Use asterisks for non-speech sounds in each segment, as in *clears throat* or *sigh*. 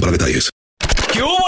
para detalles. ¿Qué hubo,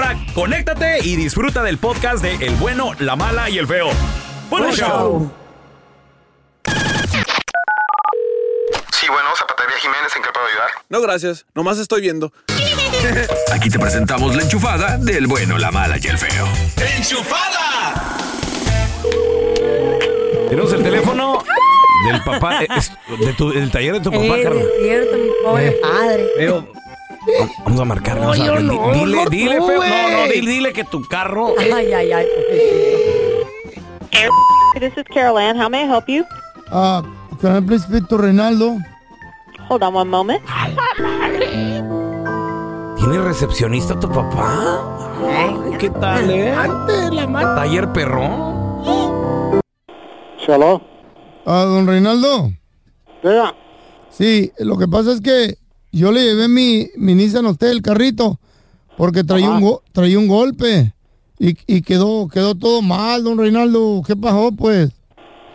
conéctate y disfruta del podcast de El bueno, la mala y el feo. ¡Buen Buen show! show. Sí, bueno, Zapatería Jiménez, ¿en qué puedo ayudar? No, gracias. Nomás estoy viendo. *laughs* Aquí te presentamos la enchufada del bueno, la mala y el feo. Tenemos el teléfono del papá, eh, es- de tu- del taller de tu papá, Carlos. es cierto, mi pobre Eh. padre. Feo. Vamos a marcarle. a yo no, dile, dile, tú, feo. No, no, dile, dile que tu carro. Ay, ay, ay. This is Carol Ann. How may I help you? Ah, can I please speak to Reinaldo? Hold on one moment. ¿Tiene recepcionista tu papá? Ay, ¿Qué tal, eh? Taller perrón. ¿Aló? Ah, don Reinaldo. Sí, lo que pasa es que yo le llevé mi, mi Nissan a usted, el carrito, porque traía, un, go- traía un golpe y, y quedó, quedó todo mal, don Reinaldo. ¿Qué pasó, pues?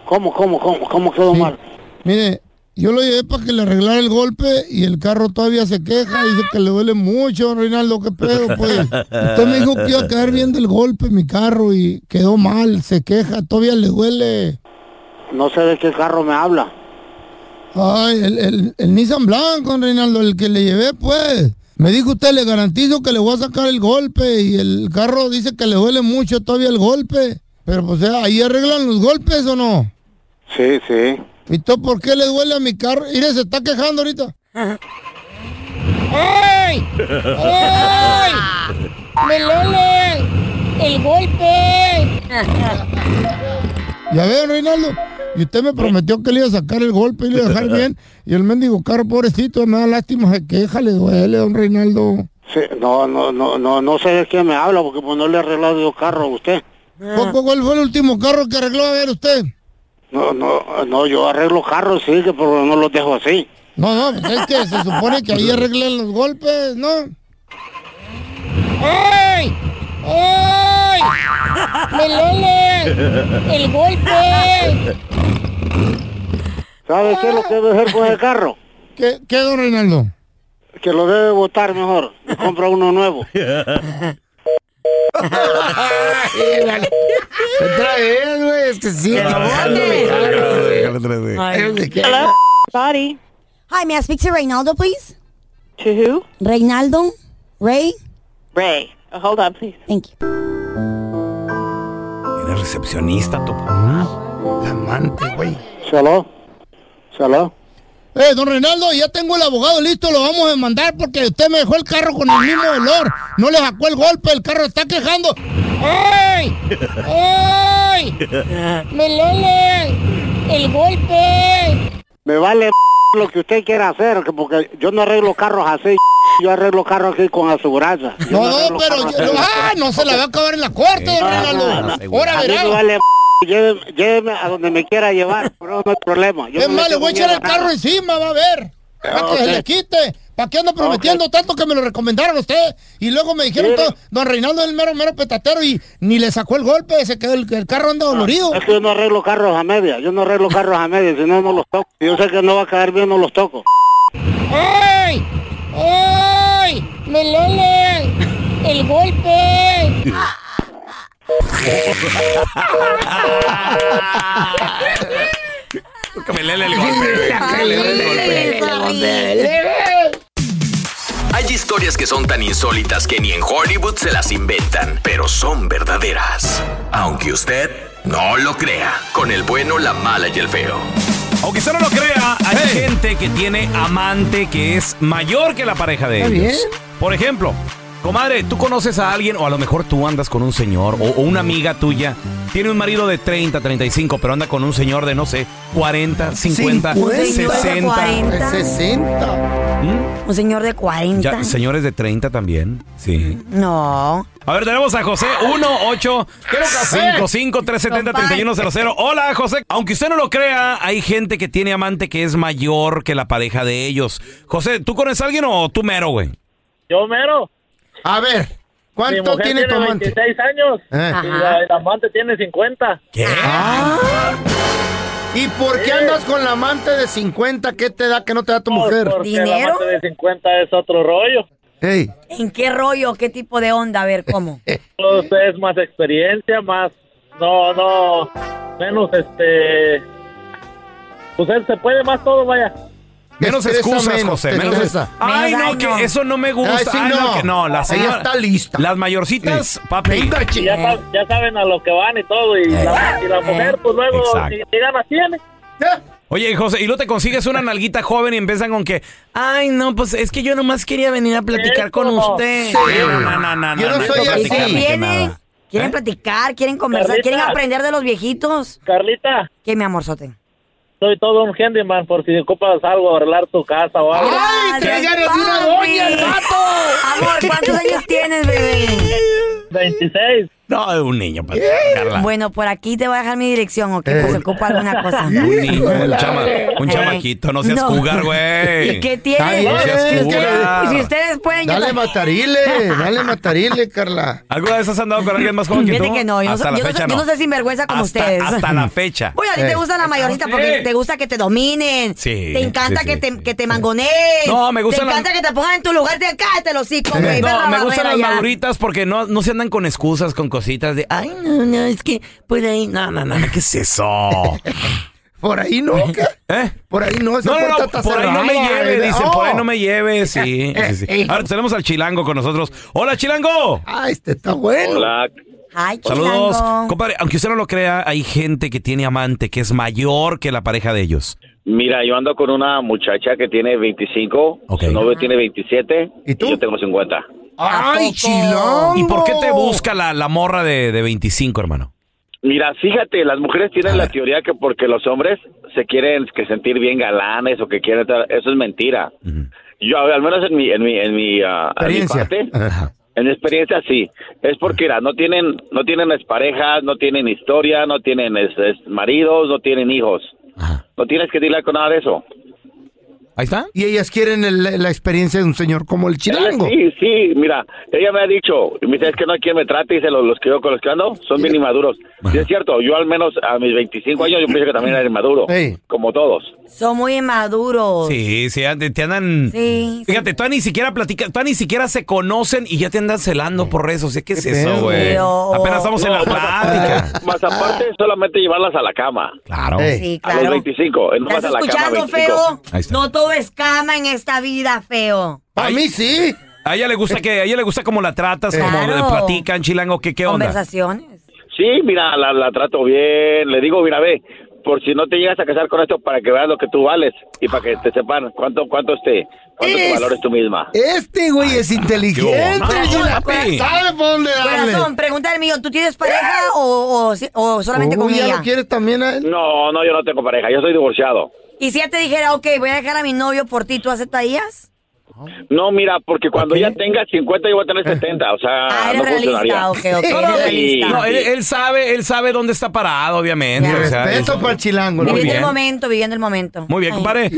¿Cómo, cómo, cómo, cómo quedó Sí. mal? Mire, yo lo llevé para que le arreglara el golpe y el carro todavía se queja, dice que le duele mucho, don Reinaldo, qué pedo, pues. Usted me dijo que iba a quedar bien del golpe mi carro y quedó mal, se queja, todavía le duele. No sé de qué carro me habla. Ay, el, el, el Nissan Blanco, Reinaldo, el que le llevé, pues. Me dijo usted, le garantizo que le voy a sacar el golpe y el carro dice que le duele mucho todavía el golpe. Pero pues eh, ahí arreglan los golpes o no. Sí, sí. ¿Y tú por qué le duele a mi carro? Mire, se está quejando ahorita. ¡Ay! ¡Ay! *laughs* ¡Me duele! ¡El golpe! Ya ve, Reinaldo. Y usted me prometió que le iba a sacar el golpe y le iba a dejar *laughs* bien. Y el mendigo carro, pobrecito, me da lástima, se queja, le duele, don Reinaldo. Sí, no, no, no, no, no sé de qué me habla porque pues no le he arreglado yo carro a usted. ¿Cu- cu- ¿Cuál fue el último carro que arregló a ver usted? No, no, no, yo arreglo carros, sí, que pero no los dejo así. No, no, pues es que se supone que ahí arreglan los golpes, ¿no? ¡Ay! ¡Ay! ¡Me duele! ¡El golpe! ¿Sabe qué es lo que debe hacer con el carro? ¿Qué, qué don Reinaldo? Que lo debe botar mejor. y compra uno nuevo. Otra vez, güey, es que sí. Hello? Body. Hi, may I speak to Reynaldo, please? To who? Reynaldo? Ray? Ray. Oh, hold on, please. Thank you. ¿Eres recepcionista tu papá? Amante, güey. ¿Saló? ¿Saló? Eh, don Reinaldo, ya tengo el abogado listo, lo vamos a demandar porque usted me dejó el carro con el mismo olor. No le sacó el golpe, el carro está quejando. ¡Ay! ¡Ay! ¡Me duele! ¡El golpe! Me vale *laughs* lo que usted quiera hacer, que porque yo no arreglo carros así. Yo arreglo carros aquí con aseguranza. Yo No, no, pero yo, ah, no se la va a acabar en la corte, don no. Ahora verá. lléveme, lléveme a donde me quiera llevar, pero no hay problema. Yo Es no más, le voy a echar el carro nada. encima, va a ver. Para que se le quite. ¿Para qué ando prometiendo tanto que me lo recomendaron a usted? Y luego me dijeron todo, don Reinaldo es el mero, mero petatero y ni le sacó el golpe, se quedó el, el carro anda dolorido. Es que yo no arreglo carros a media, yo no arreglo carros a media, si no, no los toco. Yo sé que no va a quedar bien, no los toco. ¡Ay! ¡Ay! ¡Me! ¡El golpe! Que me lele el golpe. Hay historias que son tan insólitas que ni en Hollywood se las inventan, pero son verdaderas. Aunque usted no lo crea, con el bueno, la mala y el feo. Aunque usted no lo crea, hay gente que tiene amante que es mayor que la pareja de Está ellos. bien. Por ejemplo, comadre, tú conoces a alguien, o a lo mejor tú andas con un señor, o, o una amiga tuya, tiene un marido de 30, 35, pero anda con un señor de, no sé, 40, 50, 50. 60. 40. 60. ¿Mm? Un señor de 40. Ya, señores de 30 también, sí. No. A ver, tenemos a José 1 8 55 370 3100 Hola, José. Aunque usted no lo crea, hay gente que tiene amante que es mayor que la pareja de ellos. José, ¿tú conoces a alguien o tú mero, güey? Yo mero. A ver, Mi ¿cuánto mujer tiene tu amante? 26 años Eh. y la, el amante tiene 50. ¿Qué? Ah. ¿Y por qué andas con la amante de 50? ¿Qué te da que no te da tu mujer? Porque el ¿Dinero? amante de 50 es otro rollo. Ey, ¿En qué rollo? ¿Qué tipo de onda? A ver, ¿cómo? *laughs* Pues es más experiencia, más... No, no... Menos este... Pues él se puede más todo, vaya. Menos excusas, menos, José. Menos estresa. Ay, no, que eso no me gusta. Ay, sí, Ay, no. que no, la Ella señora. está lista. Las mayorcitas, papi. Venga, Y chica. ya, sab- ya saben a lo que van y todo. Y, la, y la mujer, pues luego, si, si ganas tiene. Oye, José, y luego te consigues una nalguita joven y empiezan con que, ay, no, pues es que yo nomás quería venir a platicar con usted. Sí. No, no, no, no, Yo no soy así. ¿Quieren ¿Eh? platicar? ¿Quieren conversar? Carlita. ¿Quieren aprender de los viejitos? Carlita, ¿Qué, mi amorzote? Soy todo un handyman por si ocupas algo, arreglar tu casa o algo. ¡Ay, Gracias, ganas de una doña, el vato! Amor, ¿cuántos años tienes, bebé? 26. No, es un niño para Carla. Bueno, por aquí te voy a dejar mi dirección, ¿ok? Pues se ocupa alguna cosa. Un niño, un, chama- un Eh, chamaquito, no seas no. cougar, güey. ¿Y qué tiene? bien, No seas si, ustedes, cougar. si ustedes pueden... yo Dale matarile, dale matarile, Carla. ¿Alguna vez has andado con alguien más joven que tú? Fíjate que no, yo no, hasta soy- la yo no fecha yo no soy sinvergüenza como hasta, ustedes. Hasta la fecha. Oye, a ti Eh. te gusta la mayorita porque Sí. te gusta que te dominen. Sí, Te encanta sí, que, sí, te, sí. que te mangoneen. No, me gusta Te la- encanta que te pongan en tu lugar. Te cállate los hocico, güey. No, me gustan las maduritas porque no, no se andan con excusas, con cositas de, ay, no, no, es que por ahí, no, no, no, ¿qué es eso? *laughs* Por ahí no, ¿qué? ¿Eh? Por ahí no, esa No, no, puerta no, está por ahí no me lleve, dicen, por ahí Oh. no me lleve, sí. sí, *laughs* sí. Ahora tenemos al chilango con nosotros. ¡Hola, chilango! Ah, este está bueno. Hola. Ay, Saludos. chilango. Compadre, aunque usted no lo crea, hay gente que tiene amante que es mayor que la pareja de ellos. Mira, yo ando con una muchacha que tiene 25, Ok. su novio tiene 27 ¿Y tú? yo tengo 50. Ay, chilongo. ¿Y por qué te busca la, la morra de, de 25, hermano? Mira, fíjate, las mujeres tienen la teoría que porque los hombres se quieren que sentir bien galanes o que quieren estar, eso es mentira. Yo, al menos en mi, en mi, en mi, ah, en mi Experiencia. parte, en mi experiencia sí, es porque mira, no tienen, no tienen parejas, no tienen historia, no tienen es- es maridos, no tienen hijos. No tienes que lidiar con nada de eso. Ahí está. Y ellas quieren el- la experiencia de un señor como el chilango. Sí, sí, mira, ella me ha dicho, y me dice, es que no hay quien me trate, dice, los, los que yo con los que ando son bien inmaduros. Sí, es cierto, yo al menos a mis 25 años yo pienso que también era inmaduro, Ey. como todos. Son muy inmaduros. Sí, sí, ande- te andan... Sí, Fíjate, tú ni siquiera platicas, tú ni siquiera se conocen y ya te andan celando por redes. O sea, ¿qué es eso, güey? Apenas estamos en la No, más plática. aparte- Más aparte, solamente llevarlas a la cama. Claro. Sí, A los claro. 25, eh, no ¿Estás más a la cama. escuchando, 25. feo? Ahí está. No todo es cama en esta vida, feo. A mí sí. A ella le gusta que, a ella le gusta cómo la tratas, cómo Claro. le platican, chilango, ¿qué, qué onda? Conversaciones. Sí, mira, la, la trato bien, le digo, mira, ve, por si no te llegas a casar con esto, para que veas lo que tú vales y para que te sepan cuánto, cuánto este, cuánto te Es- valores tú misma. Este güey es inteligente. Papi. ¿Sabe por dónde darle? Corazón, pregunta el mío, ¿tú tienes pareja o, o o solamente con Uy, ¿ya ella? lo quieres también a él? No, no, yo no tengo pareja, yo soy divorciado. Y si ella te dijera, ok, voy a dejar a mi novio por ti, ¿tú aceptarías? No, mira, porque cuando ella tenga 50 yo voy a tener 70, o sea, Ah, eres no funcionaría. realista, ok, ok, No, él, él sabe, él sabe dónde está parado, obviamente. Ya. o sea, Respeto es- para el chilango. viviendo bien. el momento, viviendo el momento. Muy bien, Ay. compadre.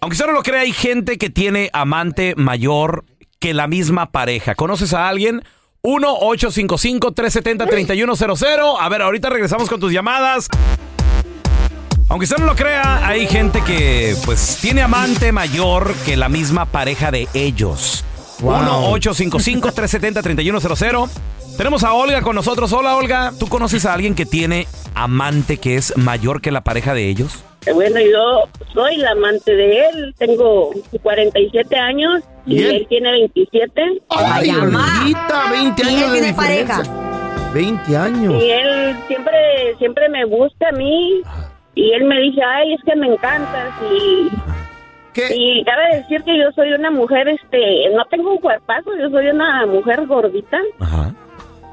Aunque usted no lo crea, hay gente que tiene amante mayor que la misma pareja. ¿Conoces a alguien? 1-855-370-3100. A ver, ahorita regresamos con tus llamadas. Aunque usted no lo crea, hay gente que pues tiene amante mayor que la misma pareja de ellos. Wow. 1-855-370-3100. Tenemos a Olga con nosotros. Hola, Olga. ¿Tú conoces a alguien que tiene amante que es mayor que la pareja de ellos? Bueno, yo soy la amante de él, tengo 47 años y ¿Y él? él tiene 27. Ay. Olguita, 20 ¿Y él años de tiene diferencia. pareja? 20 años. Y él siempre, siempre me busca a mí. Y él me dice, ay, es que me encantas. Y, ¿Qué? y cabe decir que yo soy una mujer, este, no tengo un cuerpazo, yo soy una mujer gordita. Ajá.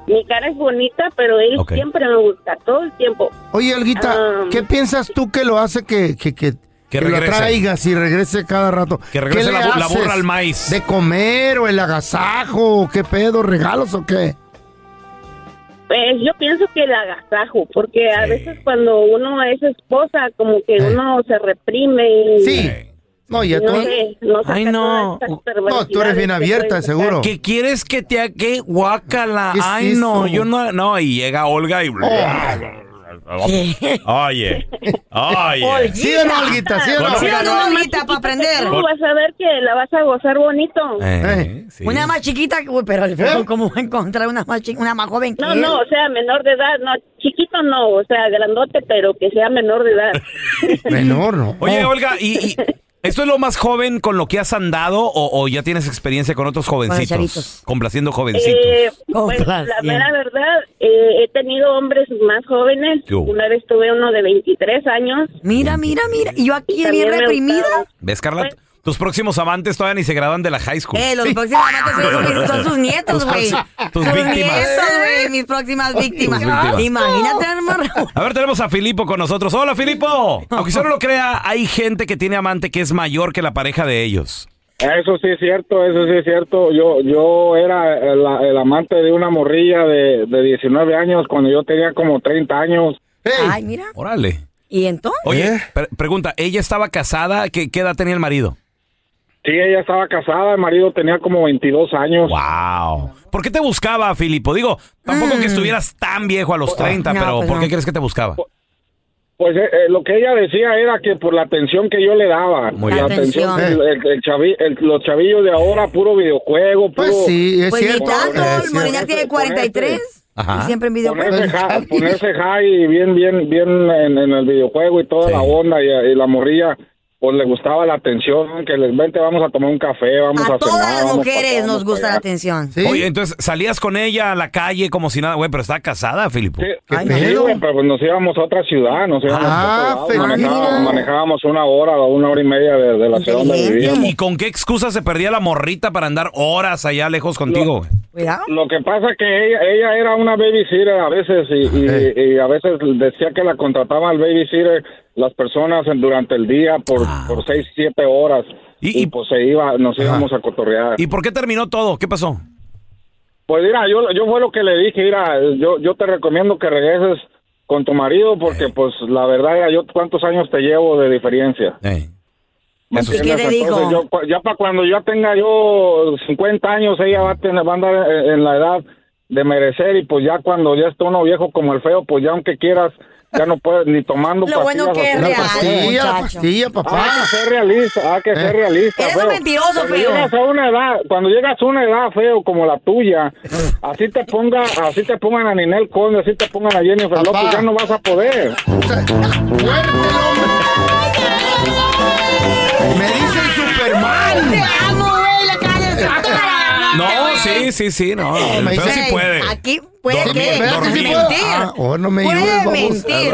Mi cara es bonita, pero él siempre me busca, todo el tiempo. Oye, Olguita, Ah. ¿qué piensas tú que lo hace que, que, que, Que lo regrese. traigas y regrese cada rato? Que regrese ¿Qué le la bu- la haces? burra al maíz. ¿De comer o el agasajo? o ¿Qué pedo? ¿Regalos o qué? Pues yo pienso que el agasajo, porque a Sí. veces cuando uno es esposa, como que Eh. uno se reprime. y Sí. No, ya tú, No sé, no saca Ay, no. no, tú eres bien abierta, seguro. ¿Qué quieres que te haga? ¿Qué? Guácala. ¿Qué es Ay, no, eso? yo no. No, y llega Olga y. Oye. Oye. ¿Sí o no, Olguita? ¿Sí o no? Sí, no, Olguita, para aprender. Tú vas a ver que la vas a gozar bonito. Eh, sí. Una más chiquita, uy, pero el feo, ¿cómo va a encontrar una más, una más joven que No, él? no, o sea, menor de edad, no, chiquito no, o sea, grandote, pero que sea menor de edad. *laughs* Menor, ¿no? *laughs* Oye, Olga, ¿y, y esto es lo más joven con lo que has andado o, o ya tienes experiencia con otros jovencitos? complaciendo jovencitos. Eh, pues la Complaciendo. mera verdad, eh, he tenido hombres más jóvenes. ¿Qué hubo? Una vez tuve uno de 23 años. Mira, mira, mira. Y yo aquí También bien me reprimida. gustaron. ¿Ves, Carla? Tus próximos amantes todavía ni se graduan de la high school. Eh, los próximos amantes son, sus- son sus nietos, Tus güey. proxi- tus Sus víctimas. nietos, güey, mis próximas víctimas. víctimas. Imagínate, hermano. A ver, tenemos a Filipo con nosotros. Hola, Filipo. Aunque usted no lo crea, hay gente que tiene amante que es mayor que la pareja de ellos. Eso sí es cierto, eso sí es cierto. Yo yo era el, el amante de una morrilla de, de 19 años cuando yo tenía como 30 años. Ay, mira. Órale. ¿Y entonces? Oye, pre- pregunta, ¿ella estaba casada? ¿Qué, qué edad tenía el marido? Sí, ella estaba casada, el marido tenía como 22 años. Wow. ¿Por qué te buscaba, Filipo? Digo, tampoco que estuvieras tan viejo a los 30, No, pero pues ¿por qué no. crees que te buscaba? Pues eh, eh, lo que ella decía era que por la atención que yo le daba. Muy la bien. atención, el, el- el chavi- el- los chavillos de ahora, puro videojuego, puro... Pues sí, es Pues ni cierto. tanto, es el cierto. Molinar tiene 43 Ajá. y siempre en videojuegos. Ponerse, high, ponerse high y bien, bien, bien en, en el videojuego y toda Sí. la onda y, y la morrilla, pues le gustaba la atención, que les vente, vamos a tomar un café, vamos a, A todas cenar, las mujeres nos gusta la atención. ¿Sí? Oye, entonces salías con ella a la calle como si nada, güey, pero está casada, Filipo. Güey, pero pues nos íbamos a otra ciudad, nos íbamos Ah, a otro lado, feliz. manejábamos, manejábamos una hora o una hora y media de, de la ciudad donde vivíamos. ¿Y con qué excusa se perdía la morrita para andar horas allá lejos contigo? Cuidado. Lo que pasa que ella, ella era una babysitter a veces y, y- y a veces decía que la contrataba al babysitter las personas en- durante el día por, Ah, por seis, siete horas. Y- Y, y- pues se iba, nos íbamos a cotorrear. ¿Y por qué terminó todo? ¿Qué pasó? Pues mira, yo, yo fue lo que le dije, mira, yo, yo te recomiendo que regreses con tu marido porque pues la verdad era yo cuántos años te llevo de diferencia. Eh, ¿Me Eso sí. ¿Y qué te yo, cu- ya para cuando yo tenga yo 50 años, ella va a, tener, va a andar en, en la edad de merecer y pues ya cuando ya esté uno viejo como el feo, pues ya aunque quieras, ya no puedes ni tomando Lo bueno que es real, pastillas. Pastilla, muchacho. pastilla, papá. Hay que ser realista, hay que ser realista. Eres un feo. mentiroso, cuando feo. Llegas a una edad, cuando llegas a una edad feo como la tuya, así te ponga, así te pongan a Ninel Conde, así te pongan a Jennifer Papá. López, ya no vas a poder. Me dicen Superman. No, sí, sí, sí, no. El feo sí puede. Aquí puede Dormir, que ¿Verdad que sí dormir. puedo? mentir. Ah, oh, no me Puede ayudes, mentir.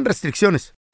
restricciones.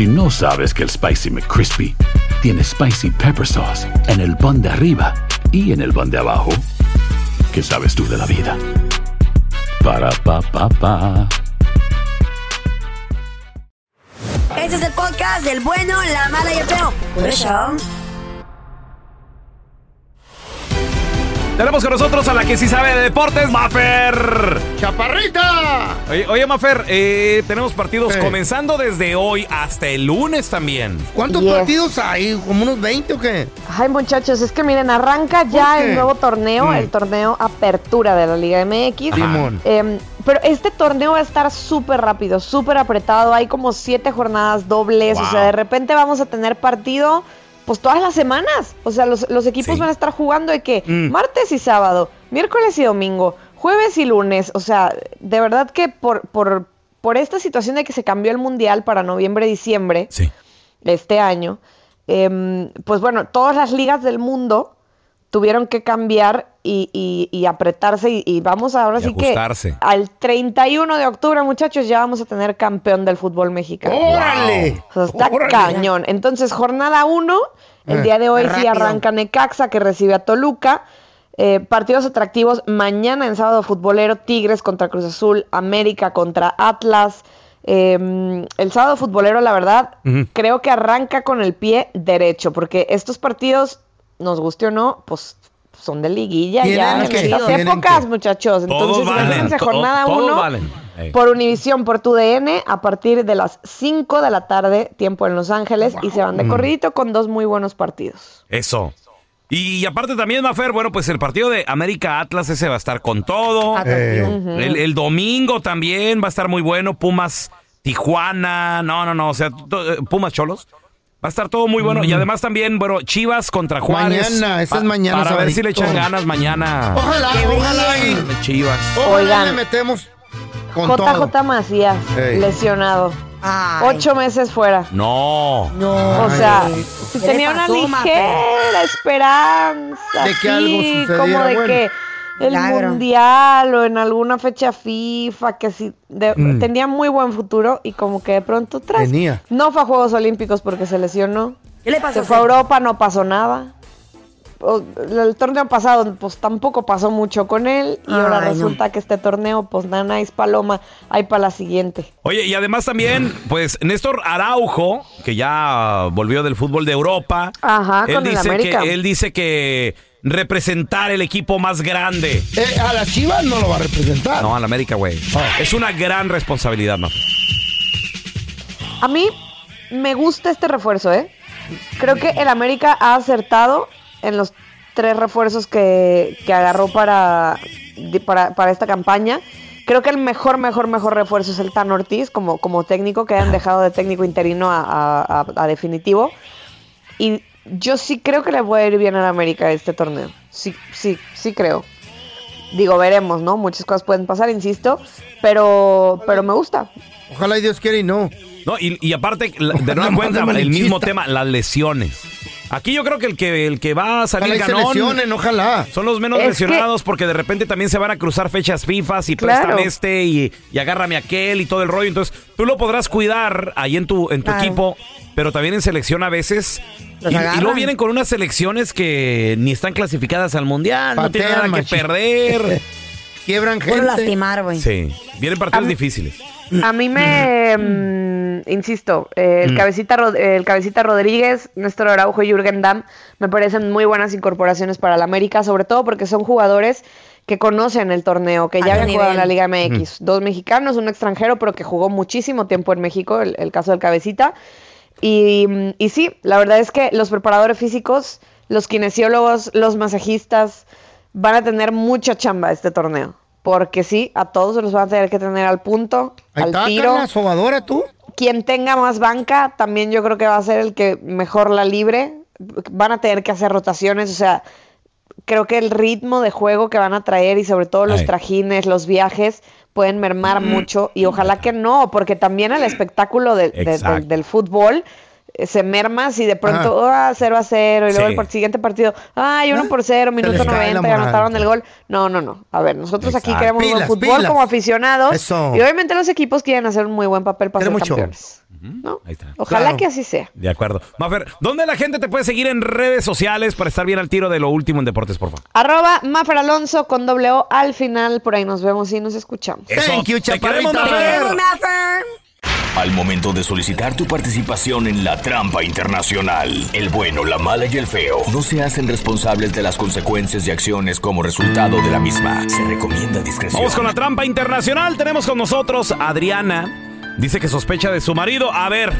Si no sabes que el Spicy McCrispy tiene Spicy Pepper Sauce en el pan de arriba y en el pan de abajo, ¿qué sabes tú de la vida? Para, pa, pa, pa. Este es el podcast del bueno, la mala y el feo. Tenemos con nosotros a la que sí sabe de deportes, Mafer. ¡Chaparrita! Oye, oye Mafer, eh, tenemos partidos comenzando desde hoy hasta el lunes también. ¿Cuántos Yes. partidos hay? ¿Como unos 20 o qué? Ay, muchachos, es que miren, arranca ya el nuevo torneo, Mm. el torneo Apertura de la Liga MX. Simón. Em, pero este torneo va a estar súper rápido, súper apretado. Hay como siete jornadas dobles. O sea, de repente vamos a tener partido, pues todas las semanas. O sea, los, los equipos van a estar jugando de que Mm. martes y sábado, miércoles y domingo, jueves y lunes. O sea, de verdad que por, por, por esta situación de que se cambió el mundial para noviembre-diciembre este año, em, pues bueno, todas las ligas del mundo tuvieron que cambiar y, y- y apretarse y, y vamos ahora Y sí ajustarse. que al 31 de octubre, muchachos, ya vamos a tener campeón del fútbol mexicano. ¡Órale! O sea, está ¡Órale! cañón. Entonces, jornada 1, el Eh, día de hoy sí rápido. arranca Necaxa, que recibe a Toluca. Eh, partidos atractivos mañana en sábado futbolero, Tigres contra Cruz Azul, América contra Atlas. Eh, el sábado futbolero, la verdad, creo que arranca con el pie derecho, porque estos partidos, nos guste o no, pues son de liguilla ya en que- estas tienen épocas, que- muchachos. Todos Entonces, valen, jornada todos 1 valen. Ey. por Univisión, por tu DN, a partir de las 5 de la tarde, tiempo en Los Ángeles, y se van de corridito con dos muy buenos partidos. Eso. Y aparte también, Mafer, bueno, pues el partido de América Atlas ese va a estar con todo. El, el domingo también va a estar muy bueno. Pumas Tijuana. No, no, no. O sea, eh, Pumas Cholos. Va a estar todo muy bueno. Y además también, bueno, Chivas contra Juárez. Mañana, ese es mañana, Para ver si le echan ganas mañana. Ojalá, ojalá y... Chivas. Ojalá Oigan. le metemos con todo. JJ Macías, Ey. lesionado. Ocho meses fuera. No. O sea, si ¿Qué le tenía una pasó, ligera esperanza. De que algo sí, sucediera, Como de bueno. que el Milagro. mundial o en alguna fecha FIFA, que sí, de- Mm. tenía muy buen futuro y como que de pronto tras. Tenía. No fue a Juegos Olímpicos porque se lesionó. ¿Qué le pasó? Se fue a Europa, no pasó nada. O- El torneo pasado, pues tampoco pasó mucho con él. Y ahora Ay, no. resulta que este torneo, pues nada, es paloma, hay para la siguiente. Oye, y además también, pues Néstor Araujo, que ya volvió del fútbol de Europa. Ajá, él con el dice América. que él dice que representar el equipo más grande. Eh, a las Chivas no lo va a representar. No, al América, güey. Es una gran responsabilidad, Mafe. A mí me gusta este refuerzo, ¿eh? Creo que el América ha acertado en los tres refuerzos que, que agarró para, para, para esta campaña. Creo que el mejor, mejor, mejor refuerzo es el Tan Ortiz como, como técnico, que hayan dejado de técnico interino a, a- a- a definitivo. Y yo sí creo que le puede ir bien al América este torneo. Sí, sí, sí creo. Digo, veremos, ¿no? Muchas cosas pueden pasar, insisto, pero, pero me gusta. Ojalá y Dios quiera y no. No, y, y aparte, la- de *laughs* nueva cuenta, el mismo tema, las lesiones. Aquí yo creo que el que, el que va a salir Ojalá ganón lesionen, ojalá. son los menos Es lesionados porque de repente también se van a cruzar fechas FIFA y Claro. préstame este y, y agárrame aquel y todo el rollo. Entonces, tú lo podrás cuidar ahí en tu, en tu Claro. equipo, pero también en selección a veces. Y, y luego vienen con unas selecciones que ni están clasificadas al mundial, no tienen nada que perder. *laughs* Quiebran Por gente. lastimar, güey. Sí, vienen partidos difíciles. A mí me, mm, insisto, eh, el, Mm. cabecita, el cabecita Rodríguez, Néstor Araujo y Jürgen Damm me parecen muy buenas incorporaciones para la América, sobre todo porque son jugadores que conocen el torneo, que ya habían jugado en la Liga. MX. Dos mexicanos, un extranjero, pero que jugó muchísimo tiempo en México, el, el caso del cabecita. Y, y sí, la verdad es que los preparadores físicos, los kinesiólogos, los masajistas van a tener mucha chamba este torneo. Porque sí, a todos se los van a tener que tener al punto, Ahí al está, tiro. Carla, sobadora tú. Quien tenga más banca, también yo creo que va a ser el que mejor la libre. Van a tener que hacer rotaciones, o sea, creo que el ritmo de juego que van a traer y sobre todo los Ay. trajines, los viajes, pueden mermar mucho y ojalá que no, porque también el espectáculo de- de- del, del fútbol eh, se merma si de pronto, ah, 0 a 0 y luego Sí. el siguiente partido, ay, 1 por 0, minuto les cae la 90 y anotaron el gol. No, no, no. A ver, nosotros aquí queremos buen fútbol pilas. como aficionados Eso. y obviamente los equipos quieren hacer un muy buen papel para ser campeones. ¿No? Ahí está. Ojalá Claro. que así sea. De acuerdo. Mafer, ¿dónde la gente te puede seguir en redes sociales para estar bien al tiro de lo último en deportes, por favor? Arroba Mafer Alonso con doble O al final. Por ahí nos vemos y nos escuchamos. Thank you, Te Mafer. Al momento de solicitar tu participación en la trampa internacional, el bueno, la mala y el feo no se hacen responsables de las consecuencias y acciones como resultado de la misma. Se recomienda discreción. Vamos con la trampa internacional. Tenemos con nosotros a Adriana. Dice que sospecha de su marido. A ver,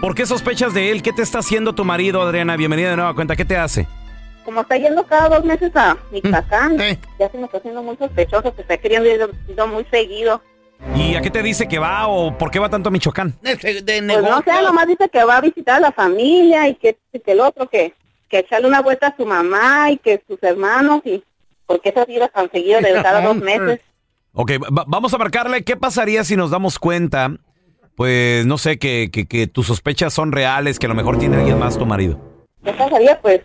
¿por qué sospechas de él? ¿Qué te está haciendo tu marido, Adriana? Bienvenida de nueva cuenta. ¿Qué te hace? Como está yendo cada dos meses a Michoacán, ya se me está haciendo muy sospechoso, que está queriendo ir ir muy seguido. ¿Y a qué te dice que va o por qué va tanto a Michoacán? Pues no sé, nomás dice que va a visitar a la familia y que, que el otro, que, que echarle una vuelta a su mamá y que sus hermanos y porque esas idas tan seguido de cada dos meses. Ok, va- vamos a marcarle. ¿Qué pasaría si nos damos cuenta? Pues no sé, que, que, que tus sospechas son reales, que a lo mejor tiene alguien más tu marido. ¿Qué pasaría? Pues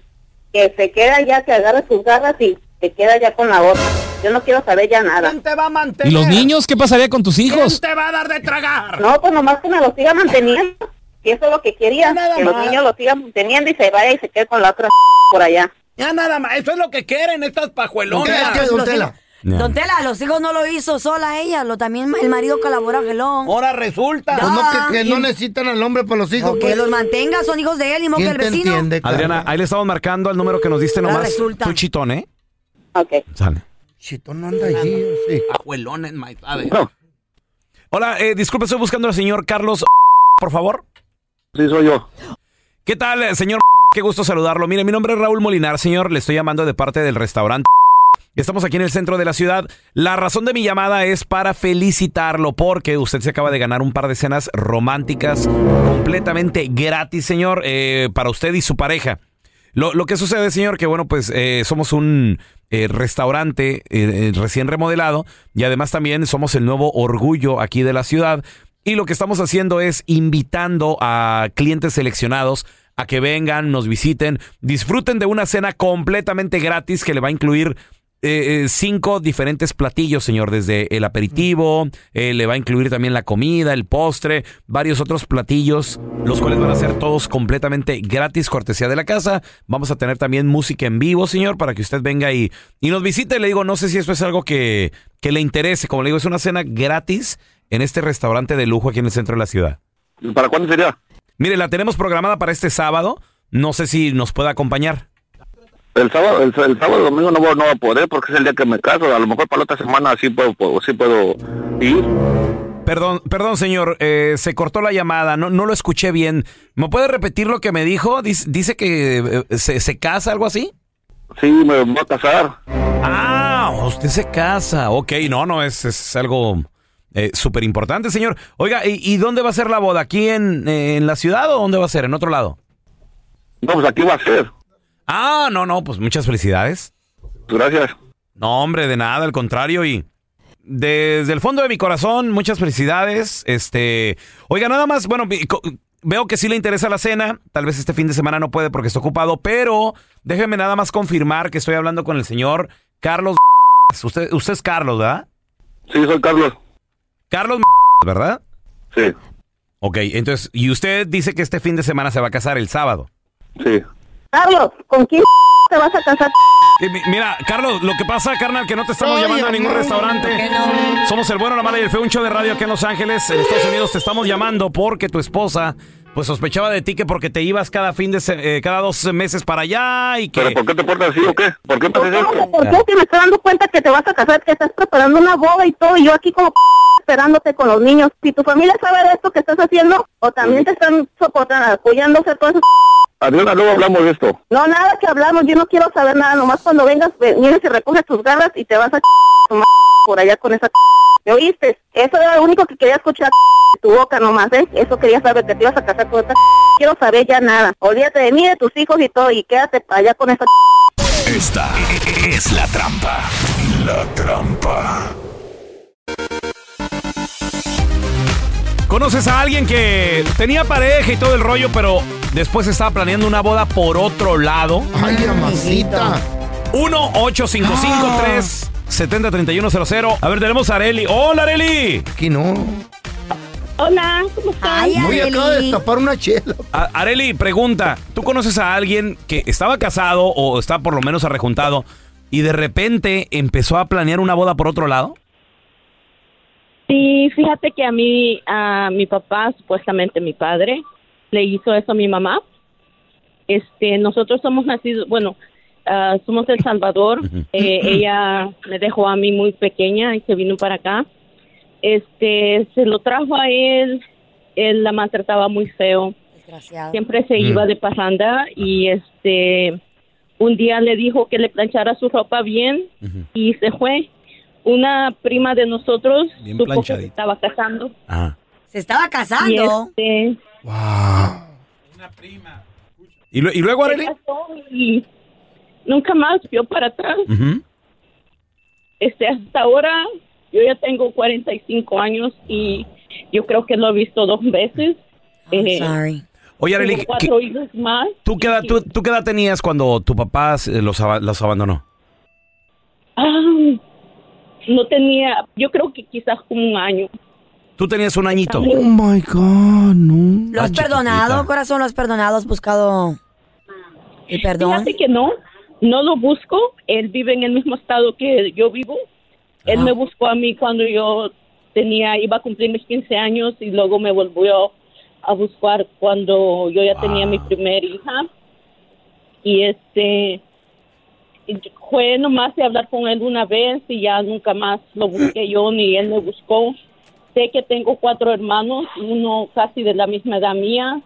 que se queda ya, que agarre sus garras y se queda ya con la otra. Yo no quiero saber ya nada. te va a mantener? ¿Y los niños? ¿Qué pasaría con tus hijos? te va a dar de tragar? No, pues nomás que me lo siga manteniendo. Y eso es lo que quería, que los más. niños lo sigan manteniendo y se vaya y se quede con la otra por allá. Ya nada más, eso es lo que quieren estas pajuelonas. Los hijos- Don Tela, los hijos no lo hizo sola ella, lo también el marido colabora, gelón. Ahora resulta. Pues no, que, que no necesitan al hombre para los hijos. que los mantenga, son hijos de él, y modo que ¿Quién el vecino. entiende, Adriana, ahí le estamos marcando al número que nos diste Ahora nomás. resulta. Tu chitón, ¿eh? Ok. Sale. Chitón no anda allí, sí. Abuelones, my father. Hola, eh, disculpe, estoy buscando al señor Carlos, por favor. Sí, soy yo. ¿Qué tal, señor? Qué gusto saludarlo. Mire, mi nombre es Raúl Molinar, señor. Le estoy llamando de parte del restaurante. Estamos aquí en el centro de la ciudad. La razón de mi llamada es para felicitarlo porque usted se acaba de ganar un par de cenas románticas completamente gratis, señor, eh, para usted y su pareja. Lo, lo que sucede, señor, que bueno, pues eh, somos un eh, restaurante recién remodelado y además también somos el nuevo orgullo aquí de la ciudad. Y lo que estamos haciendo es invitando a clientes seleccionados a que vengan, nos visiten, disfruten de una cena completamente gratis que le va a incluir eh, eh, cinco diferentes platillos, señor, desde el aperitivo, eh, le va a incluir también la comida, el postre, varios otros platillos, los cuales van a ser todos completamente gratis, cortesía de la casa. Vamos a tener también música en vivo, señor, para que usted venga y, y nos visite. Le digo, no sé si esto es algo que, que le interese. Como le digo, es una cena gratis en este restaurante de lujo aquí en el centro de la ciudad. ¿Para cuándo sería? Mire, la tenemos programada para este sábado. No sé si nos puede acompañar. El sábado, el, el sábado domingo no, no voy a poder porque es el día que me caso. A lo mejor para la otra semana sí puedo, puedo- sí puedo ir. Perdón, perdón, señor, eh, se cortó la llamada, no, no lo escuché bien. ¿Me puede repetir lo que me dijo? Dice, dice que eh, se, se casa, algo así. Sí, me voy a casar. Ah, usted se casa. Ok, no, no, es, es algo eh, súper importante, señor. Oiga, ¿y, y dónde va a ser la boda? ¿Aquí en, eh, en la ciudad o dónde va a ser? ¿En otro lado? No, pues aquí va a ser. Ah, no, no, pues muchas felicidades. Gracias. No, hombre, de nada, al contrario, y desde el fondo de mi corazón, muchas felicidades. Este, oiga, nada más, bueno, veo que sí le interesa la cena. Tal vez este fin de semana no puede porque está ocupado, pero déjeme nada más confirmar que estoy hablando con el señor Carlos. *laughs* Usted, usted es Carlos, ¿verdad? Sí, soy Carlos. Carlos, *laughs* ¿verdad? Sí. Ok, entonces, y usted dice que este fin de semana se va a casar el sábado. Sí. Carlos, ¿con quién *laughs* te vas a casar? Eh, mi- Mira, Carlos, lo que pasa, carnal, que no te estamos llamando a ningún restaurante. ¿por qué no? Somos el bueno, la mala y el feo, un show de radio aquí en Los Ángeles, en Estados Unidos. Te estamos llamando porque tu esposa, pues sospechaba de ti que porque te ibas cada fin de se- eh, cada dos meses para allá y que. ¿Pero por qué te portas así o qué? ¿Por qué me haces esto? ¿Por qué? Que me estoy dando cuenta que te vas a casar, que estás preparando una boda y todo, y yo aquí como esperándote con los niños. Si tu familia sabe de esto que estás haciendo, o también te están soportando, apoyándose todo eso. Adriana, luego hablamos de esto. No, nada que hablamos, yo no quiero saber nada, nomás cuando vengas, ve- vienes y recoges tus garras y te vas a *laughs* por allá con esa *laughs* ¿Me oíste? Eso era lo único que quería escuchar tu boca nomás, ¿eh? Eso quería saber, que te ibas a casar con esta *laughs* Quiero saber ya nada. Olvídate de mí, de tus hijos y todo, y quédate allá con esa Esta es la trampa. La trampa. ¿Conoces a alguien que tenía pareja y todo el rollo, pero después estaba planeando una boda por otro lado? Ay, mamacita. 1-855-370-3100. A ver, tenemos a Areli. ¡Hola, Areli! Aquí no. Hola, ¿cómo estás? Voy acaba de destapar una chela. A- Areli, pregunta, ¿tú conoces a alguien que estaba casado o está por lo menos arrejuntado y de repente empezó a planear una boda por otro lado? Sí, fíjate que a mí, a mi papá, supuestamente mi padre, le hizo eso a mi mamá. Este, nosotros somos nacidos, bueno, ah, somos de El Salvador. Eh, ella me dejó a mí muy pequeña y se vino para acá. Este, se lo trajo a él. Él la maltrataba muy feo. Desgraciado. Siempre se iba de pasanda y este, un día le dijo que le planchara su ropa bien y se fue. Una prima de nosotros Bien supo que se planchadita. estaba casando. Se estaba casando. Y, este, ¿Y, lu- y luego, casó y nunca más vio para atrás. Ujú. Este, hasta ahora yo ya tengo 45 años y yo creo que lo he visto dos veces. Eh, Oye, Areli, tengo ¿qué- cuatro hijos más. ¿tú qué, edad, tú, tú qué edad tenías cuando tu papá eh, los, los abandonó? Ah, no tenía, yo creo que quizás como un año. Tú tenías un añito. Oh my God, no. ¿Lo has perdonado, corazón? ¿Lo has perdonado? ¿Has buscado el perdón? Fíjate que no, no lo busco. Él vive en el mismo estado que yo vivo. Él me buscó a mí cuando yo tenía, iba a cumplir mis 15 años y luego me volvió a buscar cuando yo ya tenía mi primer hija. Y este, fue nomás de hablar con él una vez y ya nunca más lo busqué yo ni él me buscó. Sé que tengo cuatro hermanos, uno casi de la misma edad mía,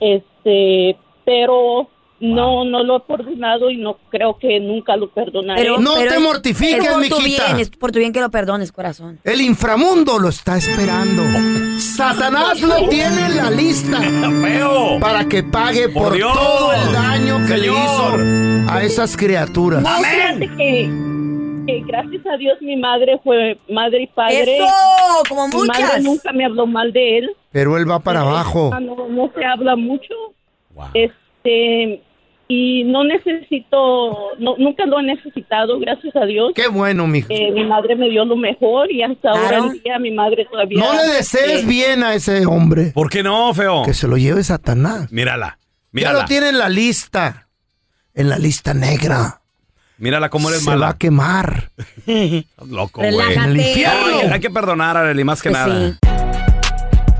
este, pero no, no lo he perdonado y no creo que nunca lo perdonaré. Pero- No pero te es- mortifiques, es por tu mijita. bien, es por tu bien que lo perdones, corazón. El inframundo lo está esperando. Satanás lo tiene en la lista. Para que pague por, Por Dios. todo el daño que le hizo a esas criaturas. No, fíjate que, que gracias a Dios mi madre fue madre y padre. ¡Eso! ¡Como Mi madre muchas! nunca me habló mal de él. Pero él va para abajo. No, no se habla mucho. Este y no necesito, no, nunca lo he necesitado, gracias a Dios. Qué bueno, mijo. Eh, mi madre me dio lo mejor y hasta ahora el día mi madre todavía. No le desees eh, bien a ese hombre. ¿Por qué no, feo? Que se lo lleve Satanás. Mírala, Ya mírala. lo tiene en la lista. En la lista negra. Mírala cómo eres Se va mala. a quemar. Loco, güey. Hay, que, hay que perdonar, Areli, más que Pues nada. sí.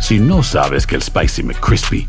Si no sabes que el Spicy McCrispy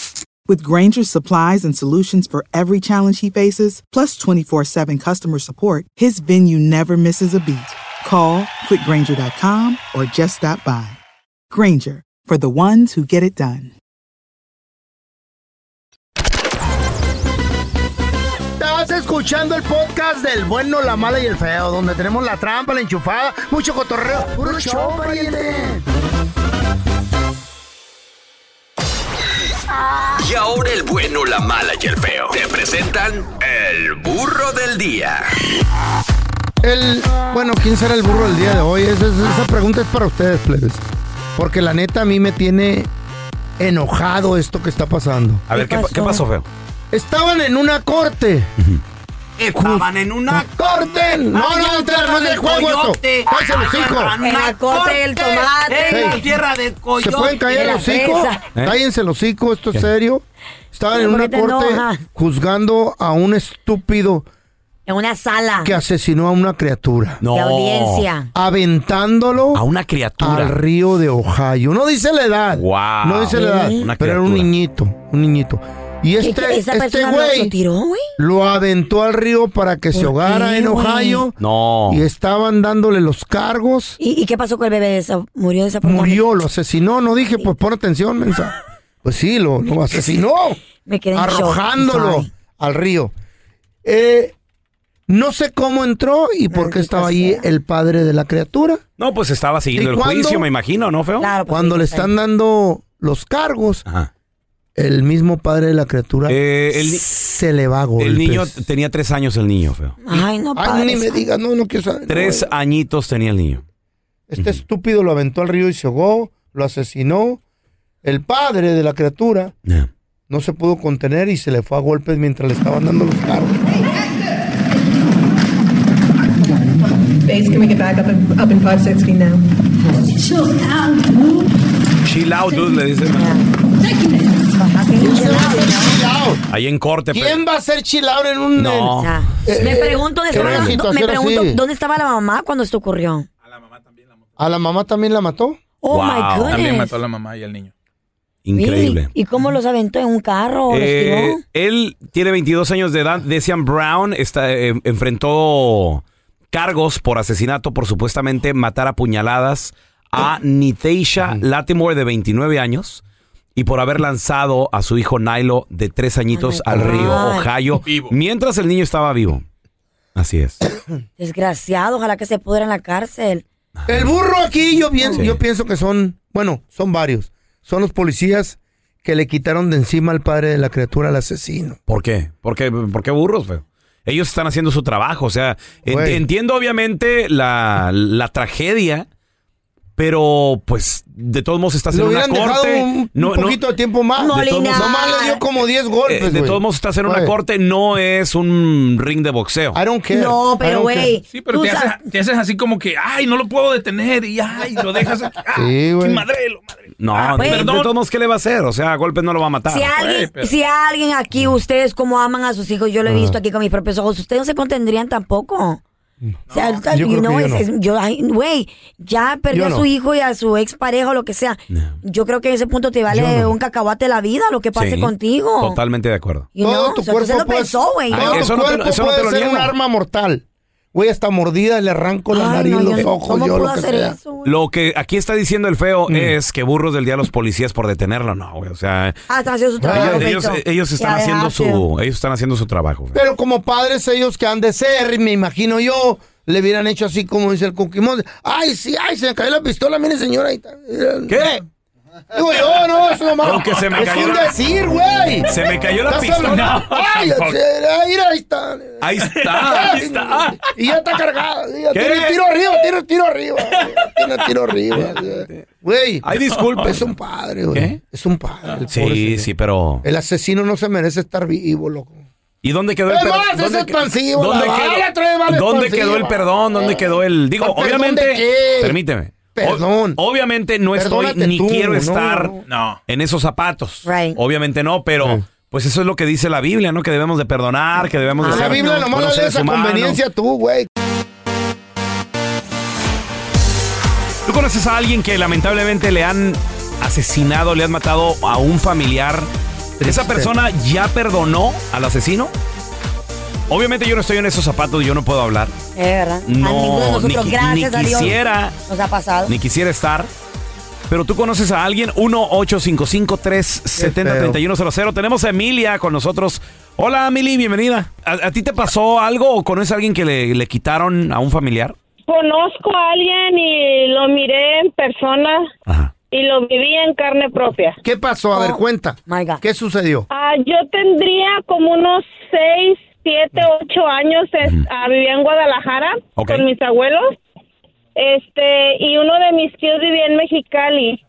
With Granger's supplies and solutions for every challenge he faces, plus 24 7 customer support, his venue never misses a beat. Call quickgranger.com or just stop by. Granger, for the ones who get it done. Estás escuchando el podcast del bueno, la mala y el feo, donde tenemos la trampa, la enchufada, mucho cotorreo. ¡Puro show, pariente! Y ahora el bueno, la mala y el feo. Te presentan el burro del día. El, bueno, ¿quién será el burro del día de hoy? Esa, pregunta es para ustedes, plebes. Porque la neta a mí me tiene enojado esto que está pasando. A ver, ¿qué, pa- qué pasó, feo? Estaban en una corte. Estaban en una ¡Corte! No, no, entrar, no es del juego esto. Cállese los hocico. En la corte del tomate. En la tierra del ¿Se pueden callar los hocico? ¿Eh? Cállense los hocico, esto es serio. Estaban en ¿Por una corte enoja? juzgando a un estúpido En una sala que asesinó a una criatura. No. de audiencia. Aventándolo A una criatura. al río de Ohio. No dice la edad. Wow. No dice la edad. Una pero era un niñito. Un niñito. Y ¿Qué- este, esa este persona lo- lo güey tiró, güey? lo aventó al río para que se ¿Por ahogara qué, en güey? Ohio. No. Y estaban dándole los cargos. ¿Y, y qué pasó con el bebé? Desa- ¿Murió desafortunadamente? Murió, lo asesinó. No dije, pues pon atención, mensa. *laughs* Pues sí, lo, lo asesinó. Me quedé en arrojándolo al río. Eh, no sé cómo entró y por qué estaba ahí el padre de la criatura. No, pues estaba siguiendo ¿Y el juicio, me imagino, ¿no, feo? Claro, pues, Cuando sí, le está están ahí. dando los cargos, Ajá. El mismo padre de la criatura Eh, el se le va a golpes. El niño tenía tres años, el niño, feo. Ay, no, Ay, padre ni me digas, no, no quiero saber. Tres No, añitos tenía el niño. Este estúpido lo aventó al río y se ahogó, lo asesinó. El padre de la criatura no se pudo contener y se le fue a golpes mientras le estaban dando los carros. Base, Chill out, dude, le dice. Ahí en corte. ¿Quién va a ser chilaur en un... No. O sea, Eh, me pregunto, ¿dónde estaba la- me pregunto así. ¿dónde estaba la mamá cuando esto ocurrió? ¿A la mamá también la mató? Oh, my goodness. También mató a la mamá y al niño. Increíble. ¿Y cómo los aventó en un carro? o los Eh, tiró? él tiene 22 años de edad. Decian Brown está, eh, enfrentó cargos por asesinato por supuestamente matar a puñaladas a Nitaisha Latimore de 29 años y por haber lanzado a su hijo Nilo de 3 añitos al río. Ohio mientras el niño estaba vivo. Así es. *coughs* Desgraciado, ojalá que se pudra en la cárcel. El burro aquí, yo, pienso que son, bueno, son varios. Son los policías que le quitaron de encima al padre de la criatura al asesino. ¿Por qué? ¿Por qué, por qué burros, feo? Ellos están haciendo su trabajo. O sea, ent- entiendo obviamente la, la tragedia, pero pues de todos modos estás en una corte. un, un no, no- poquito de tiempo más. De todos modos- Nomás le dio como 10 golpes, eh, de güey. todos modos estás en una Güey. corte, no es un ring de boxeo. I don't care. No, pero güey. Sí, pero tú te haces, te haces así como que, ay, no lo puedo detener y ay, lo dejas aquí. Ah, Sí, güey. qué madrelo, madre. No, Ah, de, de todos modos, ¿qué le va a hacer? O sea, a golpes no lo va a matar. Si alguien, si alguien aquí, ustedes como aman a sus hijos, yo lo he visto aquí con mis propios ojos, ustedes no se contendrían tampoco. O sea, ahorita, yo you creo know, que yo es- no. es- yo, ay, güey, ya perdió Yo a no. su hijo y a su expareja o lo que sea. Yo creo que en ese punto te vale no. un cacahuate la vida, lo que pase Sí, contigo. Totalmente de acuerdo. Know, Todo tu o sea, entonces cuerpo lo pensó, güey. todo Ay, tu eso no te lo- cuerpo eso no te lo ser niego. un arma mortal. Güey, hasta mordida le arranco la Ay, nariz, no, los yo- ojos, ¿cómo yo puedo lo que hacer sea. eso, güey? Lo que aquí está diciendo el feo Mm. es que burros del día a los policías por detenerlo. No, güey. O sea, Ah, están haciendo su trabajo. ellos, están Ya, haciendo su, ellos están haciendo su trabajo. güey. Pero como padres ellos que han de ser, me imagino yo, le hubieran hecho así como dice el Cookie Monster. Ay, sí, ay, se me cayó la pistola, mire señora. está. ¿Qué? Digo yo, no, eso nomás. Aunque se me es cayó un decir, güey. Se me cayó la pistola. No, Ay, mira, ahí está. Ahí está, ahí está. Y ya está cargada. Tiene el tiro arriba, tiene el tiro arriba. Tiene el tiro arriba. Güey. Ay, disculpe. Es un padre, güey. Es un padre. Sí, pobre sí, pero. El asesino no se merece estar vivo, loco. ¿Y dónde quedó el Es perdón? es ¿Dónde que- expansivo, ¿Dónde quedó, ¿Dónde quedó el perdón? ¿Dónde quedó el.? Digo, ¿Perdón obviamente. Permíteme. Perdón. O- obviamente no estoy ni tú, quiero no, estar no. En esos zapatos. Right. Obviamente no, pero. Pues eso es lo que dice la Biblia, ¿no? Que debemos de perdonar, que debemos de La ser Biblia nomás la lees a conveniencia tú, güey. ¿Tú conoces a alguien que lamentablemente le han asesinado, le han matado a un familiar? ¿Esa persona ya perdonó al asesino? Obviamente yo no estoy en esos zapatos, yo no puedo hablar. Es verdad. No, a ninguno de nosotros, ni gracias ni a Dios. quisiera. Nos ha pasado. Ni quisiera estar. Pero tú conoces a alguien, 1-855-370-3100. Tenemos a Emilia con nosotros. Hola, Emily, bienvenida. ¿A, a ti te pasó algo o conoces a alguien que le, le quitaron a un familiar? Conozco a alguien y lo miré en persona y lo viví en carne propia. ¿Qué pasó? A ver, cuenta. ¿Qué sucedió? Ah, yo tendría como unos seis, siete, ocho años. es- ah, vivía en Guadalajara con mis abuelos. Este, y uno de mis tíos vivía en Mexicali.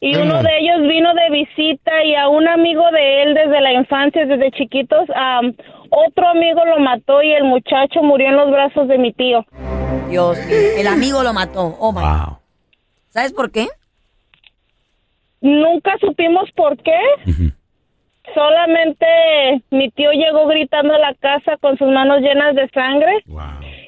Y Ay, uno no. de ellos vino de visita y a un amigo de él desde la infancia, desde chiquitos, am, otro amigo lo mató y el muchacho murió en los brazos de mi tío. Dios mío. El amigo lo mató. Oh, my. Wow. ¿Sabes por qué? Nunca supimos por qué. Solamente mi tío llegó gritando a la casa con sus manos llenas de sangre.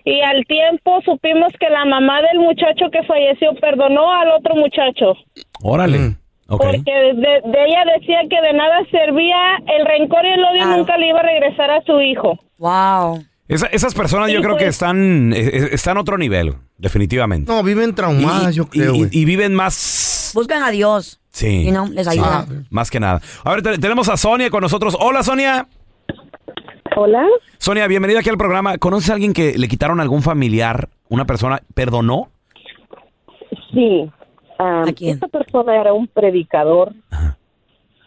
Y al tiempo supimos que la mamá del muchacho que falleció perdonó al otro muchacho. Órale. Ok. Porque de, de ella decía que de nada servía el rencor y el odio nunca le iba a regresar a su hijo. Wow. Esa- esas personas yo creo que pues. están, eh, eh, están a otro nivel, definitivamente. No, viven traumadas, Y- yo creo, y viven más... Buscan a Dios. Sí. Y no, les ayuda. Más que nada. Ahora te- tenemos a Sonia con nosotros. Hola, Sonia. Hola. Sonia, bienvenida aquí al programa. ¿Conoces a alguien que le quitaron a algún familiar? ¿Una persona perdonó? Sí. Ah, Esta persona era un predicador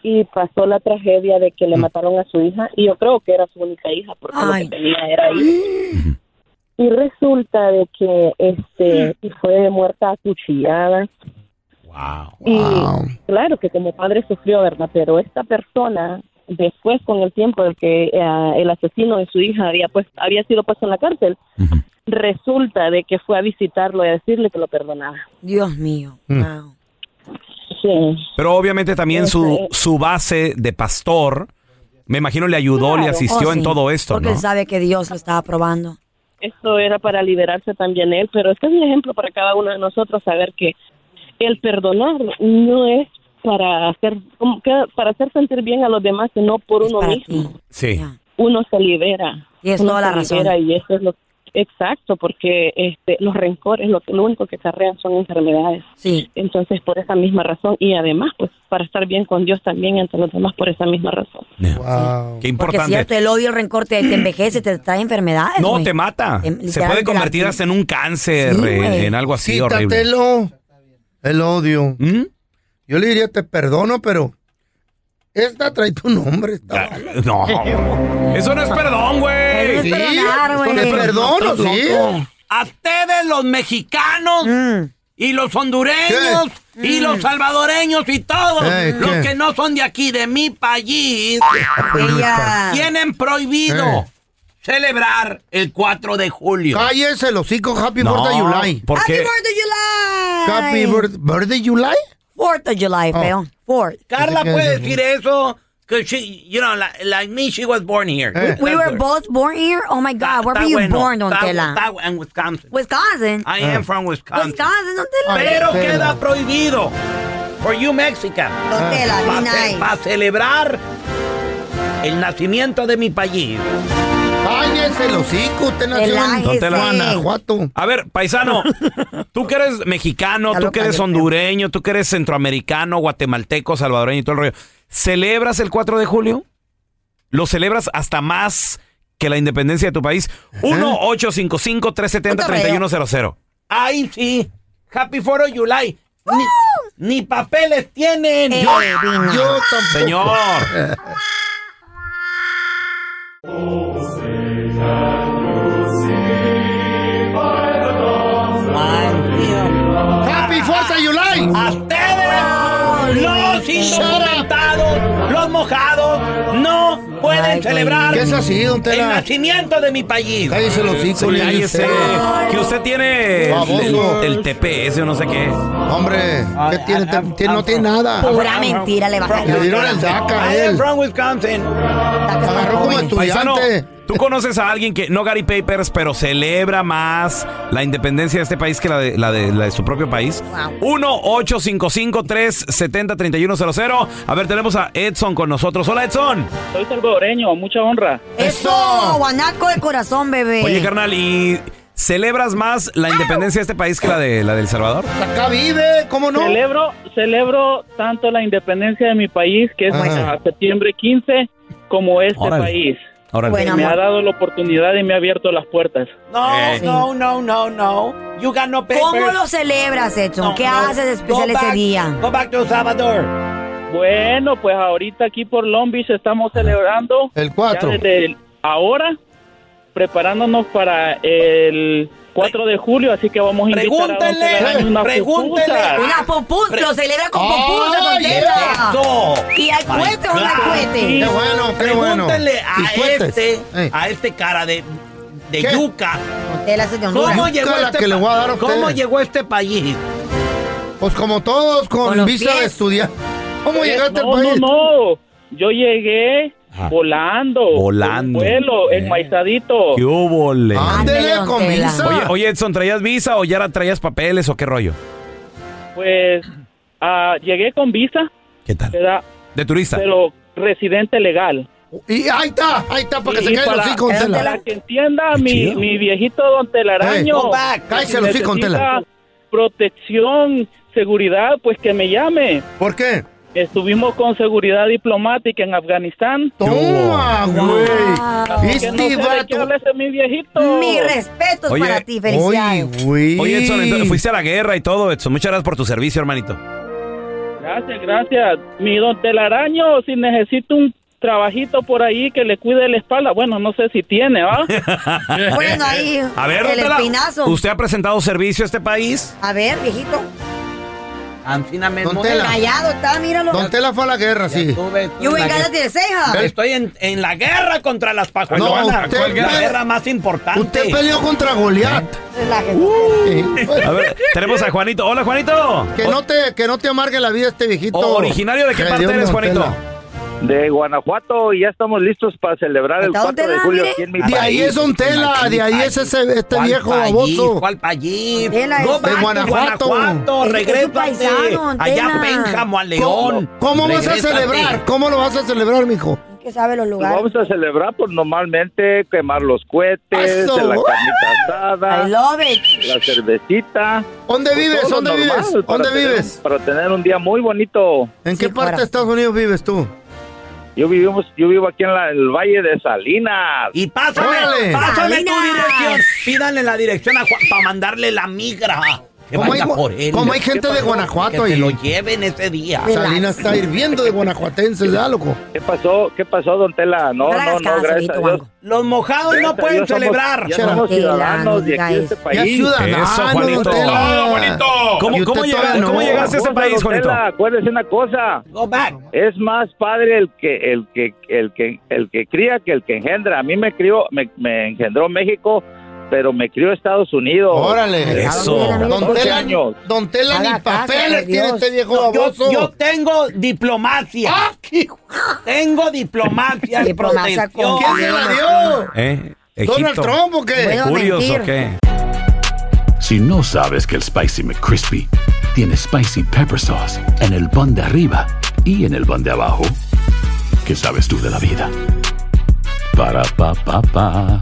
y pasó la tragedia de que le mataron a su hija y yo creo que era su única hija porque lo que tenía era hija. Y resulta de que este y fue muerta acuchillada. Y claro que como padre sufrió, ¿verdad? Pero esta persona después con el tiempo del que eh, el asesino de su hija había pues había sido puesto en la cárcel, resulta de que fue a visitarlo y a decirle que lo perdonaba. Dios mío. Wow. Sí. Pero obviamente también su, su base de pastor, me imagino le ayudó, le asistió Oh, en todo esto, Porque ¿no? él sabe que Dios lo estaba probando. Esto era para liberarse también él, pero este es un ejemplo para cada uno de nosotros saber que el perdonar no es para hacer como que para hacer sentir bien a los demás, sino por uno mismo. Sí. Uno se libera. Tienes Uno toda la razón. libera y eso es lo exacto, porque este los rencores lo que lo único que acarrean son enfermedades. Sí. Entonces, por esa misma razón y además pues para estar bien con Dios también entre los demás por esa misma razón. Qué Porque es importante. cierto, el odio, el rencor te, te envejece, te trae enfermedades. No, te mata. Em, Se puede convertir hasta en un cáncer, Sí, eh, en algo así horrible. ¿Mm? El odio. Yo le diría, te perdono, pero esta trae tu nombre. No, eso no es perdón, güey. Sí, te perdono, sí. A ustedes los mexicanos Mm. y los hondureños y los salvadoreños y todos los ¿qué? que no son de aquí, de mi país, *laughs* Ella- tienen prohibido. Celebrar el 4 de julio. Cállese, los hocico. Happy No, Birthday July. ¿por Happy qué? Birthday July. Happy birth- Birthday July. Fourth of July, Oh. feo. Fourth. Carla ¿Qué puede es? decir eso, que she, you know, like, like me, she was born here. Eh. We were both born here. Oh my God, where were you bueno, born, Don Tela? en Wisconsin. Wisconsin. I am from Wisconsin. Wisconsin, Don Tela. Pero Tela. queda prohibido. For you Mexican. Don Tela, be nice. Para celebrar el nacimiento de mi país. Cállese, los hocico. Usted nació en Relájese. Guanajuato. A ver, paisano, *laughs* tú que eres mexicano, Ya tú lo que eres hondureño, tú que eres centroamericano, guatemalteco, salvadoreño y todo el rollo, ¿celebras el 4 de julio? ¿Lo celebras hasta más que la independencia de tu país? 1-855-370-3100. Ay, sí. Happy 4 of July. Ni, ni papeles tienen. Eh, Yo-. Yo tampoco. Señor. *laughs* Happy Fourth of July. A ustedes, los indocumentados, los mojados, no pueden Ay, celebrar ¿Qué es así, don el Tela? nacimiento de mi país. Cállese, los le Cállese. Que usted tiene el, el- el TPS o no sé qué. Hombre, ¿qué tiene? Te- tiene- no tiene nada. Pura mentira le Le bajaron. dieron el DACA a I am él. from Wisconsin. Agarró como Paisano, estudiante. ¿Tú conoces a alguien que no Gary Papers, pero celebra más la independencia de este país que la de, la de, la de su propio país? 1-855-370-3100. A ver, tenemos a Edson con nosotros. Hola, Edson. Soy salvadoreño, mucha honra. Eso, guanaco de corazón, bebé. Oye, carnal, ¿y celebras más la independencia de este país que la de la del Salvador? Acá vive, ¿cómo no? Celebro, celebro tanto la independencia de mi país, que es Ajá. a septiembre 15, como este Órale. país. Órale. Bueno, me ha dado la oportunidad y me ha abierto las puertas. No, Eh. no, no, no, no. You got no papers. ¿Cómo lo celebras, Edson? No, ¿Qué no. haces especial Go ese back- día? Go back to El Salvador. Bueno, pues ahorita aquí por Long Beach estamos celebrando El 4. ya desde el- ahora, preparándonos para el 4 de julio, así que vamos a invitar a don una pregúntele. pupusa. Una pupusa, lo celebra con pupusa, Don Tela. Eso. ¿Y hay cohete o no hay cohete? Qué bueno, qué bueno. Pregúntele ¿Y a este, Eh. a este cara de, de ¿Qué? yuca. ¿Cómo llegó, este que le voy a dar a. ¿Cómo llegó a este país? Pues como todos, con, Con visa pies. de estudiar. ¿Cómo Eh, llegaste no, al país? No, no, yo llegué volando. Volando. vuelo, Eh. enmaizadito. ¿Qué hubo, le? Ándele. Oye, oye, Edson, ¿traías visa o ya la traías papeles o qué rollo? Pues ah, llegué con visa, ¿Qué tal? De turista. pero residente legal. Y ahí está, ahí está, para que Y se caigan los hijos, Tela. Para que entienda mi, viejito don Telaraño. Back. Cállese los hijos, protección, seguridad, pues que me llame. ¿Por qué? Estuvimos con seguridad diplomática en Afganistán. Toma, güey. Que Este no sé vato. ese mi viejito. Mi respeto Oye, para ti, felicidades. Oye, güey. Oye, Edson, entonces fuiste a la guerra y todo, Edson. Muchas gracias por tu servicio, hermanito. Gracias, gracias. Mi don Telaraño, si necesito un trabajito por ahí que le cuide la espalda, bueno, no sé si tiene, ¿va? *laughs* Bueno, ahí. *laughs* A ver, el espinazo. ¿usted ha presentado servicio a este país? A ver, viejito. Ancina me Don. Tela. Callado está, míralo. Don Tela fue a la guerra, sí. Got nothing to say, huh? Estoy en, en la guerra contra las pajuelonas. No, usted- la guerra más importante. Usted peleó contra Goliat. A ver, tenemos a Juanito. Hola, Juanito. Que no te, que no te amargue la vida este viejito. ¿Originario de qué parte eres, Juanito? tela. De Guanajuato y ya estamos listos para celebrar el ¿Está 4 de julio mire? aquí en mi De ahí es Don Tela, de ahí es ese, este ¿Cuál viejo baboso. ¿Cuál país? Back De to Guanajuato. Guanajuato, regrésate. Allá a Pénjamo, a ¿Cómo, León. cómo vas a celebrar? ¿Cómo lo vas a celebrar, mijo? que sabe los lugares. vamos a celebrar, pues normalmente quemar los cohetes, Eso. la carnita asada, I love it. la cervecita. ¿Dónde Pues vives? ¿Dónde vives? para ¿Dónde tener- vives? Para tener un día muy bonito. ¿En qué parte de Estados Unidos vives tú? Yo vivimos, yo vivo aquí en la- el Valle de Salinas. Y pásame, Órale. pásame tu Salinas. dirección. Pídanle la dirección a Juan para mandarle la migra. Que ¿Cómo vaya hay, por él. cómo hay gente de Guanajuato que ahí? lo lleven ese día. Salinas está hirviendo de guanajuatenses, ya, loco. ¿Qué pasó? ¿Qué pasó, don Tela? No, No no, no, gracias a Dios. Los mojados Gracias no pueden Dios somos- celebrar. Ya somos ciudadanos no de aquí de este país. Ya ciudadano, Eso, don Juanito. Tela. ¡Todo bonito! ¿Cómo, cómo, usted llega- todavía cómo no. llegaste a ese país, don Juanito? Tela, acuérdese una cosa. Go back. Es más padre el que el que el que el que cría que el que engendra. A mí me crió me, me engendró México, pero me crió Estados Unidos. Órale. Eso. Don 12 Tela, años. don Tela ni papeles tiene este viejo Yo, baboso. yo tengo diplomacia. ¡Ah, qué- Tengo diplomacia. Diplomacia protección. con- ¿Quién se la dio? ¿Eh? ¿Donald. Trump o qué? ¿Curios o qué? Si no sabes que el Spicy McCrispy tiene Spicy Pepper Sauce en el pan de arriba y en el pan de abajo, ¿qué sabes tú de la vida? Para, pa, pa, pa.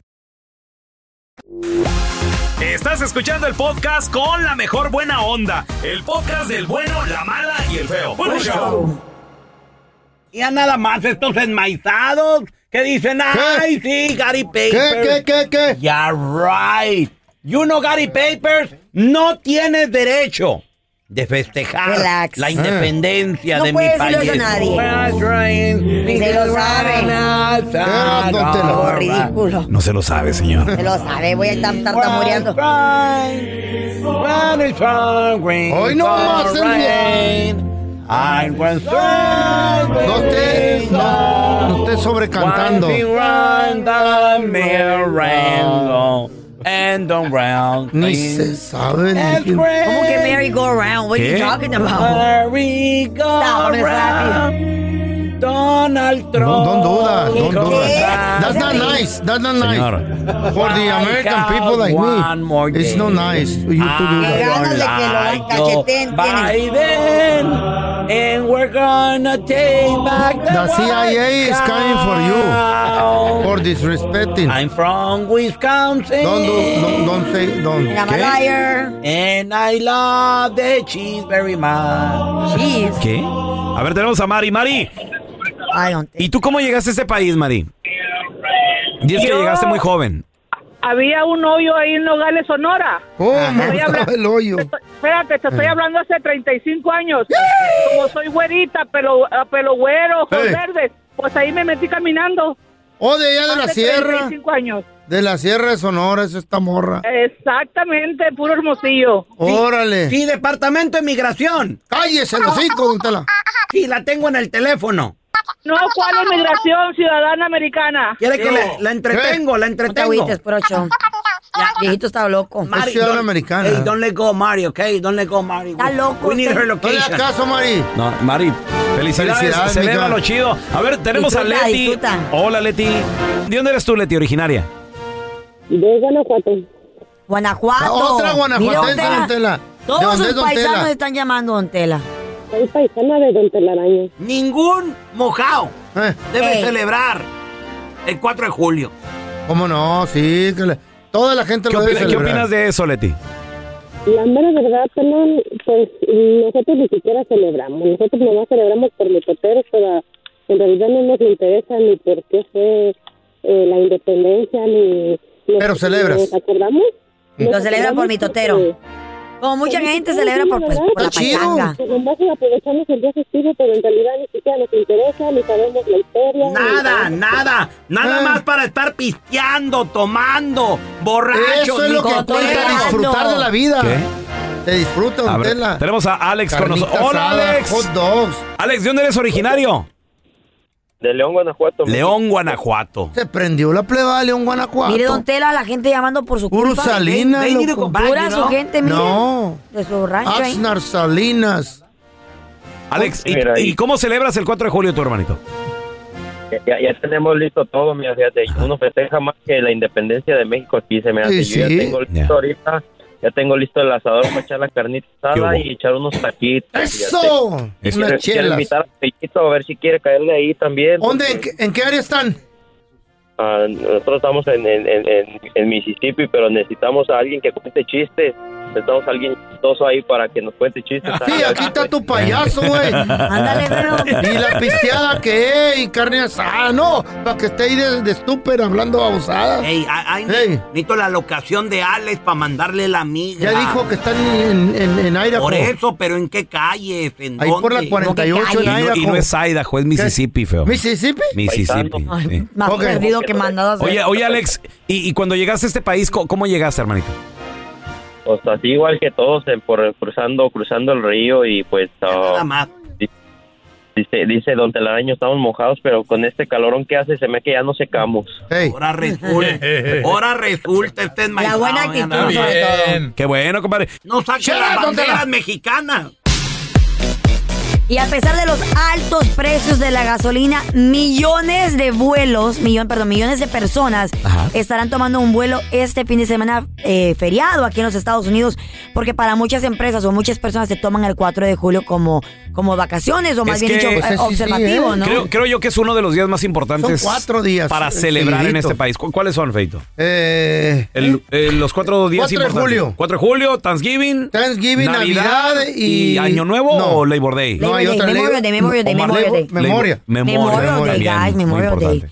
Estás escuchando el podcast con la mejor buena onda. El podcast del bueno, la mala y el feo. Bueno, show. Y a nada más estos enmaizados que dicen, ay, sí, Gary Papers. ¿Qué, qué, qué, qué? Yeah, right. You know, Gary Papers, no tienes derecho de festejar Relax. la independencia No de mi puedes país. a nadie. Se lo sabe. Tela. Oh, ridículo. No se lo sabe, señor. Se lo sabe, voy a estar tartamureando. Hoy no más el No esté, no, no esté sobrecantando. Ni se sabe. Ni quién- ¿Cómo que merry go around? What are you talking about? Merry go Stop, I'm gonna slap Donald Trump. Don't, don't do that. Don't do that. That's not nice. That's not nice. Señor. For the American people like One more me, it's day. not nice for you to do Qué that. ganas de que lo cacheteen tienen. Biden, and we're gonna take back the, The CIA is coming for you for disrespecting. I'm from Wisconsin. Don't do, don't, don't say, don't. And I'm a ¿Qué? liar. And I love the cheese very much. Jeez. ¿Qué? A ver, tenemos a Mari. Mari, I don't think. ¿y tú cómo llegaste a este país, Mari? Dices que llegaste muy joven. Había un hoyo ahí en Nogales, Sonora. ¿Cómo Estoy estaba hablando- el hoyo? te estoy- Espérate, te estoy hablando hace 35 años. Como soy güerita, pelo, ah, pelo güero, ojos Hey. verdes, pues ahí me metí caminando. Oh, de allá de la sierra. 35 años. De la sierra de Sonora, es esta morra. Exactamente, puro hermosillo. Órale. Sí, departamento de migración. Cállese el hocico, don Tela. Sí, la tengo en el teléfono. No, ¿cuál inmigración ciudadana americana? ¿Quiere que la, la entretengo? La No te entretengo. agüites, procho. Viejito está loco. Mari, ciudadana don't- americana. Hey, don't let go, Mari, okay? Don't let go, Mari. Está loco We need No le caso, Mari. No, Mari, felicidades. Felicidades, Celebra lo chido. A ver, tenemos a Leti. disfruta. Hola, Leti. ¿De dónde eres tú, Leti, originaria? De Guanajuato. Guanajuato. La otra Mira, guanajuatense, Tela, don Tela. Todos sus es paisanos Tela? están llamando Don Tela. Soy paisana de Don Telaraño. Ningún mojado Eh, debe Ey. celebrar el 4 de julio. ¿Cómo no? Sí, que le- toda la gente ¿Qué, lo debe opina- qué celebrar. opinas de eso, Leti? La mera verdad, pelón, pues nosotros ni siquiera celebramos. Nosotros nomás celebramos por mitoteros, pero en realidad no nos interesa ni por qué fue eh, la independencia, ni... Pero celebras. ¿Nos acordamos? Lo celebra por mitotero. porque- Como mucha gente celebra por, pues, por la pachanga. Nomás aprovechamos el día festivo, pero en realidad ni siquiera nos interesa, ni sabemos la historia. Nada, nada. Nada Eh. más para estar pisteando, tomando, borrachos. Eso es lo que cuenta disfrutar de la vida. ¿Qué? Se disfruta, tenemos a Alex con nosotros. Hola, Alex. Hot dogs. Alex, ¿de dónde eres originario? De León, Guanajuato. León, Guanajuato. Se prendió la pleba de León, Guanajuato. Mire, Don Tela, la gente llamando por su Puro culpa. Salinas, Ven, ven, loco. compadre, Pura su gente, mire. No. De su rancho ahí. Axnar Salinas. Alex, ¿y, Mira ahí. y cómo celebras el 4 de julio tu hermanito? Ya, ya tenemos listo todo, mira, fíjate, uno festeja más que la independencia de México aquí, se me hace. Sí, Yo sí. ya tengo listo Ya. ahorita, ya tengo listo el asador para echar la carnita ¿Qué asada y echar unos taquitos. ¡Eso! Es- quiero chelas. invitar a Pellito a ver si quiere caerle ahí también. ¿Dónde? porque, ¿En qué, en qué área están? ah, nosotros estamos en, en, en, en- en Mississippi, pero necesitamos a alguien que cuente chistes. Necesitamos a alguien chistoso ahí para que nos cuente chistes. Sí, aquí está tu payaso, güey. *laughs* Ándale, pero. Y la pisteada que es, y carne asada, no, para que esté ahí de, de estúper hablando babosadas. Ey, ay, ay, Ey. necesito la locación de Alex para mandarle la migra. Ya dijo que están en, en, en Idaho. Por eso, pero ¿en qué calles? ¿En Ahí dónde? por la 48 calle? Y en no, Idaho. y no es Idaho, es Mississippi, feo. ¿Mississippi? Mississippi. Ay, sí. Más Ok. perdido que mandado a hacer. Oye, oye, Alex, ¿y, y cuando llegaste a este país, cómo, llegaste, hermanito? Pues así igual que todos, en- por, cruzando cruzando el río y pues... ah, Nada más. Dice, dice Don Telaraño, estamos mojados, pero con este calorón que hace se me que ya no secamos. Ey, Ahora resulta, *laughs* ahora resulta, este es La buena actitud sobre todo. Qué bueno, compadre. No saquen Shut las banderas mexicanas. Y a pesar de los altos precios de la gasolina, millones de vuelos, millón, perdón, millones de personas Ajá. estarán tomando un vuelo este fin de semana eh, feriado aquí en los Estados Unidos, porque para muchas empresas o muchas personas se toman el 4 de julio como, como vacaciones o más Es bien que- dicho eh, sí, sí, observativo, ¿eh? ¿no? Creo, creo yo que es uno de los días más importantes. Son cuatro días, Para celebrar en este país. ¿Cu- ¿Cuáles son, Feito? eh, El- eh, los cuatro días 4 de julio. 4 de julio, Thanksgiving. Thanksgiving, Navidad y- Año Nuevo No. o Labor Day. No, Day, ley. Memorial Day, Memorial Day, Memorial Day. Memoria. Memorial Day, guys, Memorial Day.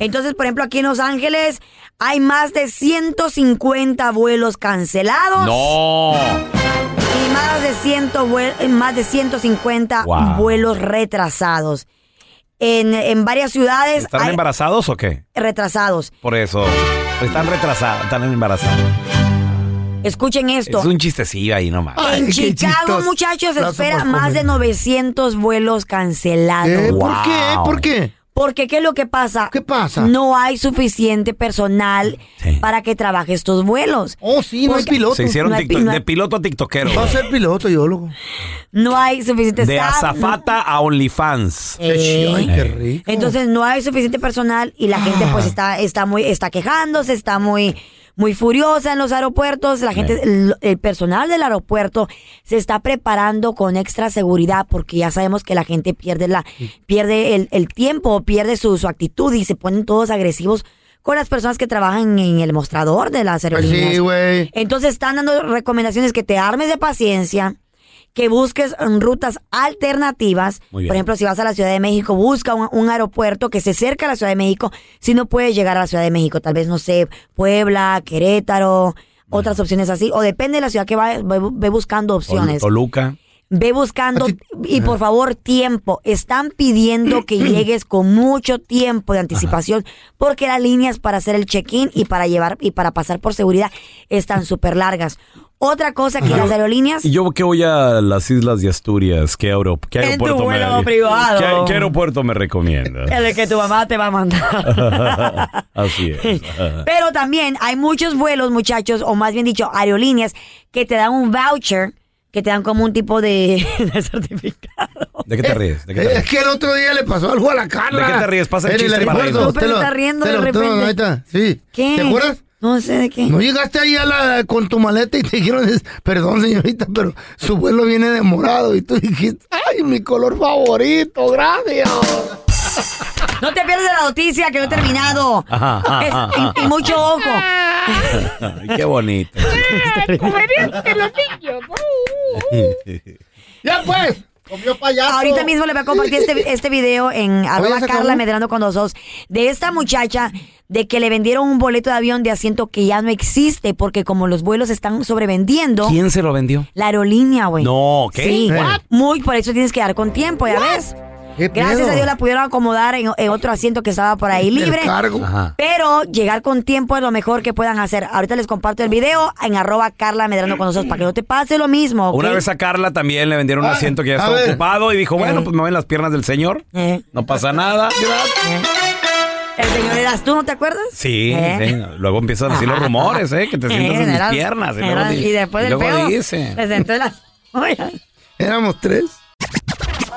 Entonces, por ejemplo, aquí en Los Ángeles hay más de 150 vuelos cancelados. No. Y más de, 100 vuel- eh, más de 150 Wow. vuelos retrasados. En, en varias ciudades ¿Están hay embarazados o qué? retrasados. Por eso. Están retrasados, están embarazados. Escuchen esto. Es un chistecillo ahí nomás. En Ay, qué Chicago, muchachos, se espera por más de comer. 900 vuelos cancelados. ¿Qué? ¿Por Wow. qué? ¿Por qué? Porque, ¿qué es lo que pasa? ¿Qué pasa? No hay suficiente personal Sí. para que trabaje estos vuelos. Oh, sí, no hay piloto. Se hicieron No hay tiktok- pi- no hay- de piloto a tiktokero. Va a ser piloto, yo loco. No hay suficiente De staff. azafata a OnlyFans. Eh, Ay, qué rico. Entonces no hay suficiente personal y la gente pues está, está muy, está quejándose, está muy, muy furiosa en los aeropuertos. La gente, el, el personal del aeropuerto se está preparando con extra seguridad porque ya sabemos que la gente pierde la, pierde el, el tiempo, pierde su, su actitud y se ponen todos agresivos con las personas que trabajan en el mostrador de las Pues aerolíneas. sí, güey. Entonces están dando recomendaciones que te armes de paciencia, que busques rutas alternativas. Por ejemplo, si vas a la Ciudad de México, busca un, un aeropuerto que se acerque a la Ciudad de México. Si no puedes llegar a la Ciudad de México, tal vez, no sé, Puebla, Querétaro, otras opciones así. O depende de la ciudad que vayas, ve, ve buscando opciones. Toluca. Ve buscando y por favor tiempo. Están pidiendo que *clears throat* llegues con mucho tiempo de anticipación porque las líneas para hacer el check-in y para llevar y para pasar por seguridad están súper largas. Otra cosa que las aerolíneas ¿Y yo que voy a las islas de Asturias? ¿Qué, aero- qué En tu aeropuerto vuelo me privado. ¿qué, qué aeropuerto me recomienda? el que tu mamá te va a mandar. *laughs* Así es. *laughs* Pero también hay muchos vuelos, muchachos, o más bien dicho, aerolíneas que te dan un voucher, que te dan como un tipo de, *laughs* de certificado. ¿De qué te ríes? ¿De qué te Eh, ríes? Es que el otro día le pasó algo a la Carla. ¿De qué te ríes? Pasa el En chiste para aeropuerto. reírnos. Pero Te lo- está riendo te de lo- te lo- repente. ahí está, Sí. ¿Qué? ¿Te acuerdas? No sé de qué. ¿No llegaste ahí a la, con tu maleta y te dijeron, perdón señorita, pero su vuelo viene demorado? Y tú dijiste, ay, mi color favorito, gracias. No te pierdas de la noticia que no he terminado. Ajá, ajá, Es- ajá. y, y mucho ojo. *laughs* Ay, qué bonito. *laughs* Ya pues, comió payaso. Ahorita mismo le voy a compartir este, este video en arroba. Carla Medrano con dos ojos de esta muchacha de que le vendieron un boleto de avión de asiento que ya no existe porque como los vuelos están sobrevendiendo. ¿Quién se lo vendió? La aerolínea, güey. No, ¿qué? Sí, What? muy, por eso tienes que dar con tiempo, ya ves. Gracias a Dios la pudieron acomodar en, en otro asiento que estaba por ahí El libre. Pero llegar con tiempo es lo mejor que puedan hacer. Ahorita les comparto el video en arroba Carla Medrano con nosotros para que no te pase lo mismo. Una vez a Carla también le vendieron un Ah, asiento que ya estaba ocupado y dijo, bueno, Eh. pues me ven las piernas del señor. Eh. No pasa nada. *laughs* El señor eras tú, ¿no te acuerdas? Sí, Eh. sí. Luego empiezan a decir los rumores, ¿eh? Que te *laughs* sientas en mis eras- piernas. Y, luego después y del luego dice. le sentó en las- *laughs* Oiga. Éramos tres.